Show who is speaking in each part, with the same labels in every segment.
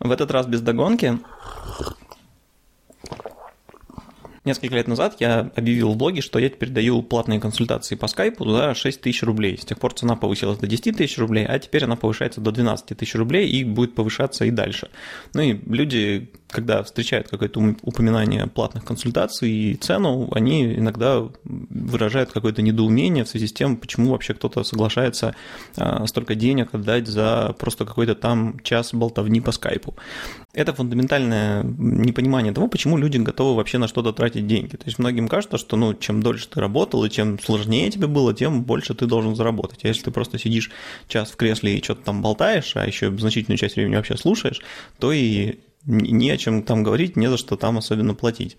Speaker 1: В этот раз без догонки. Несколько лет назад я объявил в блоге, что я теперь даю платные консультации по скайпу за 6 тысяч рублей. С тех пор цена повысилась до 10 тысяч рублей, а теперь она повышается до 12 тысяч рублей и будет повышаться и дальше. Ну и люди, когда встречают какое-то упоминание платных консультаций и цену, они иногда выражают какое-то недоумение в связи с тем, почему вообще кто-то соглашается а, столько денег отдать за просто какой-то там час болтовни по скайпу. Это фундаментальное непонимание того, почему люди готовы вообще на что-то тратить деньги. То есть многим кажется, что ну, чем дольше ты работал и чем сложнее тебе было, тем больше ты должен заработать. А если ты просто сидишь час в кресле и что-то там болтаешь, а еще значительную часть времени вообще слушаешь, то и не о чем там говорить, не за что там особенно платить.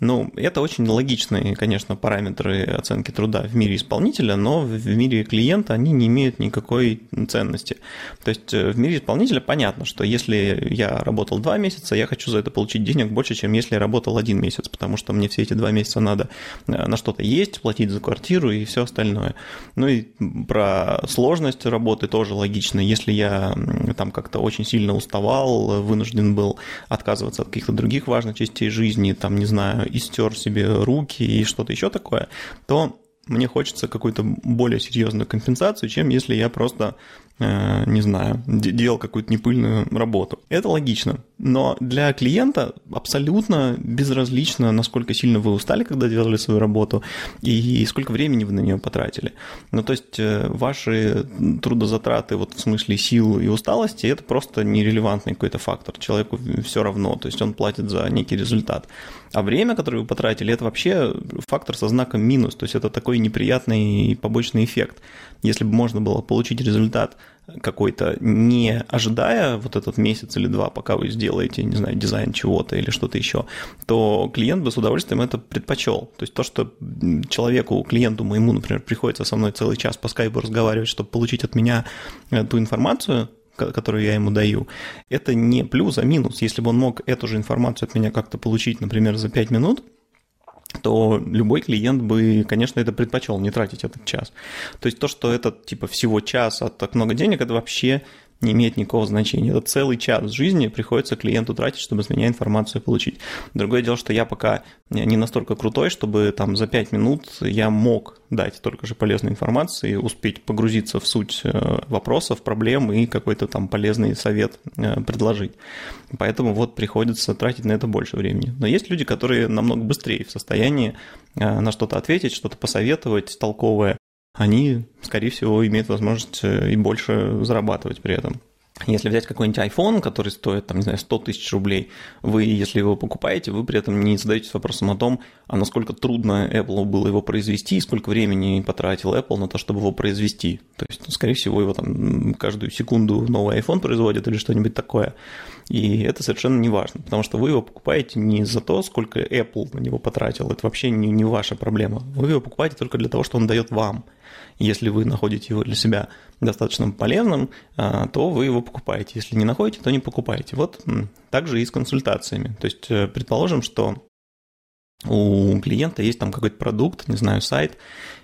Speaker 1: Ну, это очень логичные, конечно, параметры оценки труда в мире исполнителя, но в мире клиента они не имеют никакой ценности. То есть э, в мире исполнителя понятно, что если я работал два месяца, я хочу за это получить денег больше, чем если я работал один месяц, потому что мне все эти два месяца надо э, на что-то есть, платить за квартиру и все остальное. Ну и про сложность работы тоже логично. Если я там как-то очень сильно уставал, вынужден был отказываться от каких-то других важных частей жизни, там, не знаю, истер себе руки и что-то еще такое, то мне хочется какую-то более серьезную компенсацию, чем если я просто Э, не знаю, делал какую-то непыльную работу. Это логично. Но для клиента абсолютно безразлично, насколько сильно вы устали, когда делали свою работу, и сколько времени вы на нее потратили. Ну, то есть э, ваши трудозатраты вот в смысле сил и усталости, это просто нерелевантный какой-то фактор. Человеку все равно, то есть он платит за некий результат. А время, которое вы потратили, это вообще фактор со знаком минус, то есть это такой неприятный побочный эффект. Если бы можно было получить результат какой-то, не ожидая вот этот месяц или два, пока вы сделаете, не знаю, дизайн чего-то или что-то еще, то клиент бы с удовольствием это предпочел. То есть то, что человеку, клиенту моему, например, приходится со мной целый час по скайпу разговаривать, чтобы получить от меня э, ту информацию, которую я ему даю, это не плюс, а минус. Если бы он мог эту же информацию от меня как-то получить, например, за 5 минут, то любой клиент бы, конечно, это предпочел, не тратить этот час. То есть то, что это типа всего час, а так много денег, это вообще не имеет никакого значения. Это целый час жизни приходится клиенту тратить, чтобы с меня информацию получить. Другое дело, что я пока не настолько крутой, чтобы там за 5 минут я мог дать столько же полезной информации, успеть погрузиться в суть э, вопросов, проблем и какой-то там полезный совет э, предложить. Поэтому вот приходится тратить на это больше времени. Но есть люди, которые намного быстрее в состоянии э, на что-то ответить, что-то посоветовать толковое, они, скорее всего, имеют возможность э, и больше зарабатывать при этом. Если взять какой-нибудь iPhone, который стоит, там, не знаю, 100 тысяч рублей, вы, если его покупаете, вы при этом не задаетесь вопросом о том, а насколько трудно Apple было его произвести и сколько времени потратил Apple на то, чтобы его произвести. То есть, скорее всего, его там каждую секунду новый iPhone производит или что-нибудь такое. И это совершенно не важно, потому что вы его покупаете не за то, сколько Apple на него потратил. Это вообще не, не ваша проблема. Вы его покупаете только для того, что он дает вам – если вы находите его для себя достаточно полезным, а, то вы его покупаете. Если не находите, то не покупаете. Вот так же и с консультациями. То есть, э, предположим, что у клиента есть там какой-то продукт, не знаю, сайт,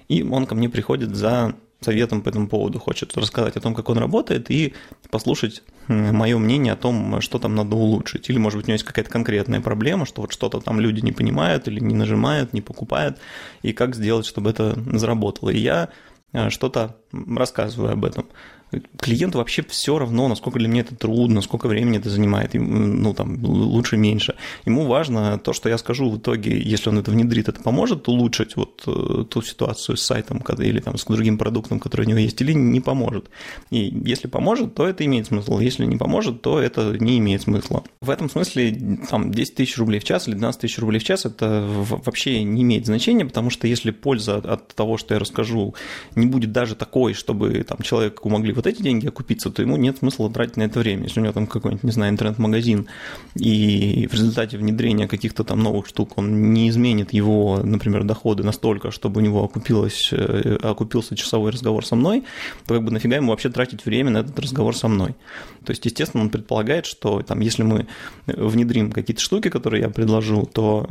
Speaker 1: и он ко мне приходит за советом по этому поводу, хочет рассказать о том, как он работает, и послушать мое мнение о том, что там надо улучшить. Или, может быть, у него есть какая-то конкретная проблема, что вот что-то там люди не понимают или не нажимают, не покупают, и как сделать, чтобы это заработало. И я э, что-то рассказываю об этом клиенту вообще все равно, насколько для меня это трудно, сколько времени это занимает, ну там лучше, меньше. Ему важно то, что я скажу в итоге, если он это внедрит, это поможет улучшить вот э, ту ситуацию с сайтом или там с другим продуктом, который у него есть, или не поможет. И если поможет, то это имеет смысл. Если не поможет, то это не имеет смысла. В этом смысле там 10 тысяч рублей в час или 12 тысяч рублей в час это вообще не имеет значения, потому что если польза от того, что я расскажу, не будет даже такой, чтобы там человеку могли вот эти деньги окупиться, то ему нет смысла тратить на это время. Если у него там какой-нибудь, не знаю, интернет-магазин, и в результате внедрения каких-то там новых штук он не изменит его, например, доходы настолько, чтобы у него окупилось, э, окупился часовой разговор со мной, то как бы нафига ему вообще тратить время на этот разговор со мной? То есть, естественно, он предполагает, что там, если мы внедрим какие-то штуки, которые я предложу, то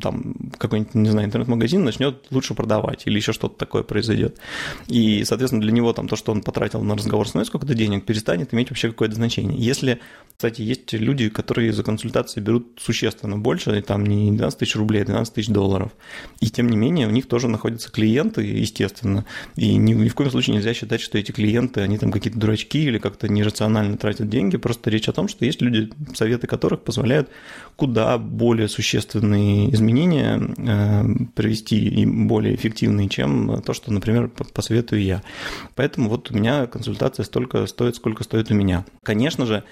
Speaker 1: там какой-нибудь, не знаю, интернет-магазин начнет лучше продавать или еще что-то такое произойдет. И, соответственно, для него там то, что он потратил на разговор со мной сколько-то денег, перестанет иметь вообще какое-то значение. Если, кстати, есть люди, которые за консультации берут существенно больше, там не 12 тысяч рублей, а 12 тысяч долларов. И тем не менее, у них тоже находятся клиенты, естественно. И ни, ни в коем случае нельзя считать, что эти клиенты, они там какие-то дурачки или как-то нерационально тратят деньги. Просто речь о том, что есть люди, советы которых позволяют куда более существенные изменения э, привести и более эффективные, чем то, что, например, посоветую я. Поэтому вот у меня консультация столько стоит, сколько стоит у меня. Конечно же,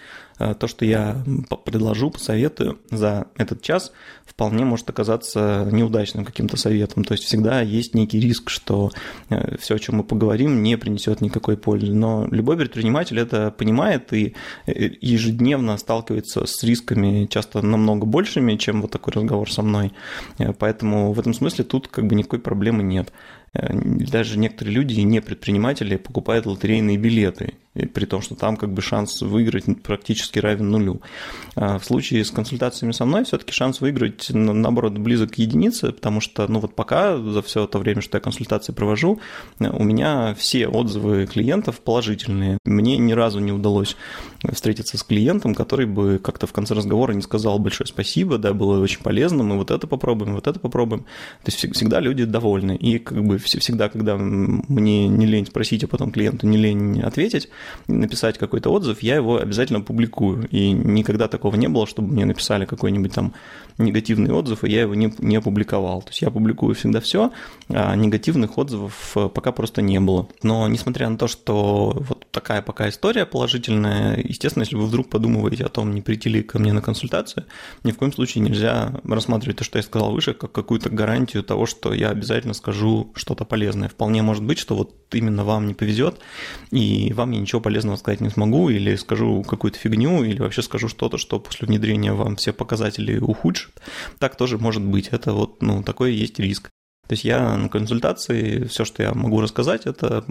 Speaker 1: Э, то, что я предложу, посоветую за этот час, вполне может оказаться неудачным каким-то советом. То есть всегда есть некий риск, что э, все, о чем мы поговорим, не принесет никакой пользы. Но любой предприниматель это понимает и э, ежедневно сталкивается с рисками часто намного большими, чем вот такой разговор со мной. Поэтому в этом смысле тут как бы никакой проблемы нет. Даже некоторые люди, не предприниматели, покупают лотерейные билеты при том, что там как бы шанс выиграть практически равен нулю. А в случае с консультациями со мной все-таки шанс выиграть, наоборот, близок к единице, потому что, ну вот пока за все это время, что я консультации провожу, у меня все отзывы клиентов положительные. Мне ни разу не удалось встретиться с клиентом, который бы как-то в конце разговора не сказал большое спасибо, да, было очень полезно, мы вот это попробуем, вот это попробуем. То есть всегда люди довольны. И как бы всегда, когда мне не лень спросить, а потом клиенту не лень ответить, написать какой-то отзыв, я его обязательно публикую. И никогда такого не было, чтобы мне написали какой-нибудь там негативный отзыв, и я его не, не опубликовал. То есть я публикую всегда все, а негативных отзывов э, пока просто не было. Но несмотря на то, что вот такая пока история положительная, естественно, если вы вдруг подумываете о том, не прийти ли ко мне на консультацию, ни в коем случае нельзя рассматривать то, что я сказал выше, как какую-то гарантию того, что я обязательно скажу что-то полезное. Вполне может быть, что вот именно вам не повезет, и вам я ничего полезного сказать не смогу, или скажу какую-то фигню, или вообще скажу что-то, что после внедрения вам все показатели ухудшит. Так тоже может быть. Это вот, ну, такой есть риск. То есть я на консультации, все, что я могу рассказать, это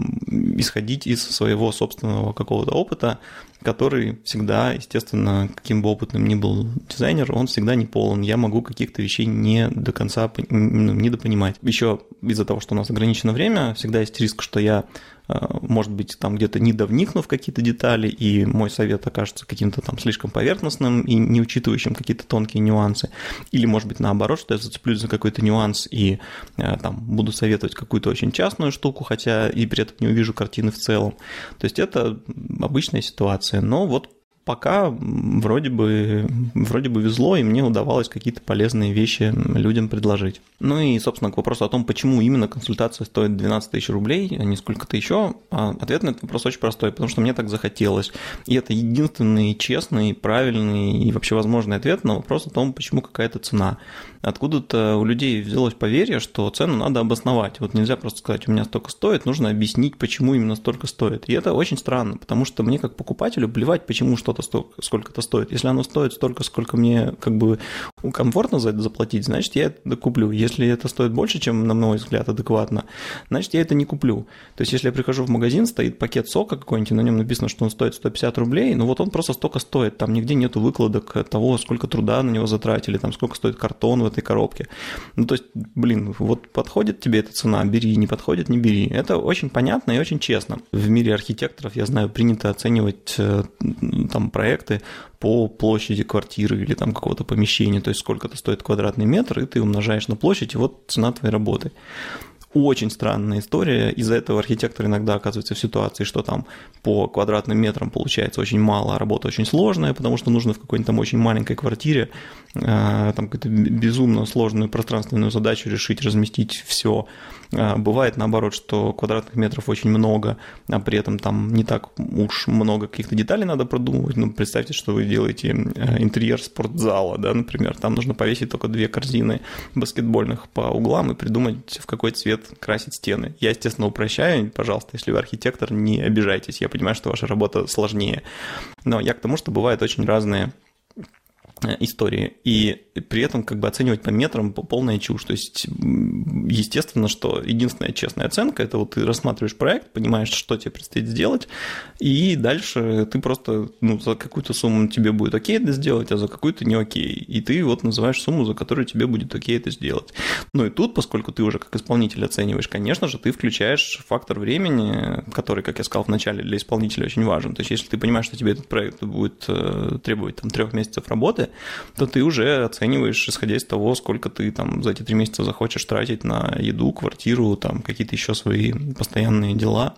Speaker 1: исходить из своего собственного какого-то опыта, который всегда, естественно, каким бы опытным ни был дизайнер, он всегда не полон. Я могу каких-то вещей не до конца ну, недопонимать. Еще из-за того, что у нас ограничено время, всегда есть риск, что я может быть, там где-то недовникну в какие-то детали, и мой совет окажется каким-то там слишком поверхностным и не учитывающим какие-то тонкие нюансы. Или, может быть, наоборот, что я зацеплюсь за какой-то нюанс и а, там буду советовать какую-то очень частную штуку, хотя и при этом не увижу картины в целом. То есть это обычная ситуация. Но вот пока вроде бы, вроде бы везло, и мне удавалось какие-то полезные вещи людям предложить. Ну и, собственно, к вопросу о том, почему именно консультация стоит 12 тысяч рублей, а не сколько-то еще, а ответ на этот вопрос очень простой, потому что мне так захотелось. И это единственный честный, правильный и вообще возможный ответ на вопрос о том, почему какая-то цена. Откуда-то у людей взялось поверье, что цену надо обосновать. Вот нельзя просто сказать, у меня столько стоит, нужно объяснить, почему именно столько стоит. И это очень странно, потому что мне как покупателю плевать, почему что-то сколько-то стоит. Если оно стоит столько, сколько мне как бы комфортно за это заплатить, значит, я это куплю. Если это стоит больше, чем, на мой взгляд, адекватно, значит, я это не куплю. То есть, если я прихожу в магазин, стоит пакет сока какой-нибудь, на нем написано, что он стоит 150 рублей, ну вот он просто столько стоит, там нигде нету выкладок того, сколько труда на него затратили, там сколько стоит картон в этой коробке. Ну, то есть, блин, вот подходит тебе эта цена, бери, не подходит, не бери. Это очень понятно и очень честно. В мире архитекторов, я знаю, принято оценивать э, там проекты по площади квартиры или там какого-то помещения, то есть сколько это стоит квадратный метр, и ты умножаешь на площадь, и вот цена твоей работы очень странная история. Из-за этого архитектор иногда оказывается в ситуации, что там по квадратным метрам получается очень мало, а работа очень сложная, потому что нужно в какой-нибудь там очень маленькой квартире там какую-то безумно сложную пространственную задачу решить, разместить все. Э, бывает наоборот, что квадратных метров очень много, а при этом там не так уж много каких-то деталей надо продумывать. Ну, представьте, что вы делаете э, интерьер спортзала, да, например, там нужно повесить только две корзины баскетбольных по углам и придумать, в какой цвет красить стены. Я, естественно, упрощаю, пожалуйста, если вы архитектор, не обижайтесь, я понимаю, что ваша работа сложнее. Но я к тому, что бывают очень разные Э, истории, и при этом как бы оценивать по метрам полная чушь. То есть, естественно, что единственная честная оценка – это вот ты рассматриваешь проект, понимаешь, что тебе предстоит сделать, и дальше ты просто, ну, за какую-то сумму тебе будет окей это сделать, а за какую-то не окей. И ты вот называешь сумму, за которую тебе будет окей это сделать. Ну и тут, поскольку ты уже как исполнитель оцениваешь, конечно же, ты включаешь фактор времени, который, как я сказал вначале, для исполнителя очень важен. То есть, если ты понимаешь, что тебе этот проект будет э, требовать там трех месяцев работы, то ты уже оцениваешь, исходя из того, сколько ты там за эти три месяца захочешь тратить на еду, квартиру, там какие-то еще свои постоянные дела,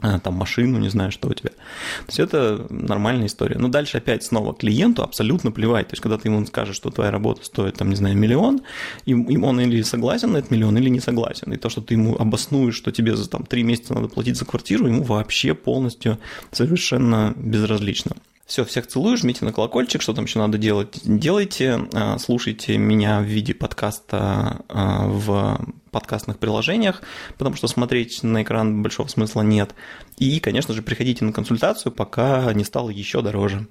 Speaker 1: а, там машину, не знаю, что у тебя. То есть это нормальная история. Но дальше опять снова клиенту абсолютно плевать. То есть когда ты ему скажешь, что твоя работа стоит, там, не знаю, миллион, и он или согласен на этот миллион, или не согласен. И то, что ты ему обоснуешь, что тебе за там три месяца надо платить за квартиру, ему вообще полностью совершенно безразлично. Все, всех целую, жмите на колокольчик, что там еще надо делать, делайте, а, слушайте меня в виде подкаста а, в подкастных приложениях, потому что смотреть на экран большого смысла нет. И, конечно же, приходите на консультацию, пока не стало еще дороже.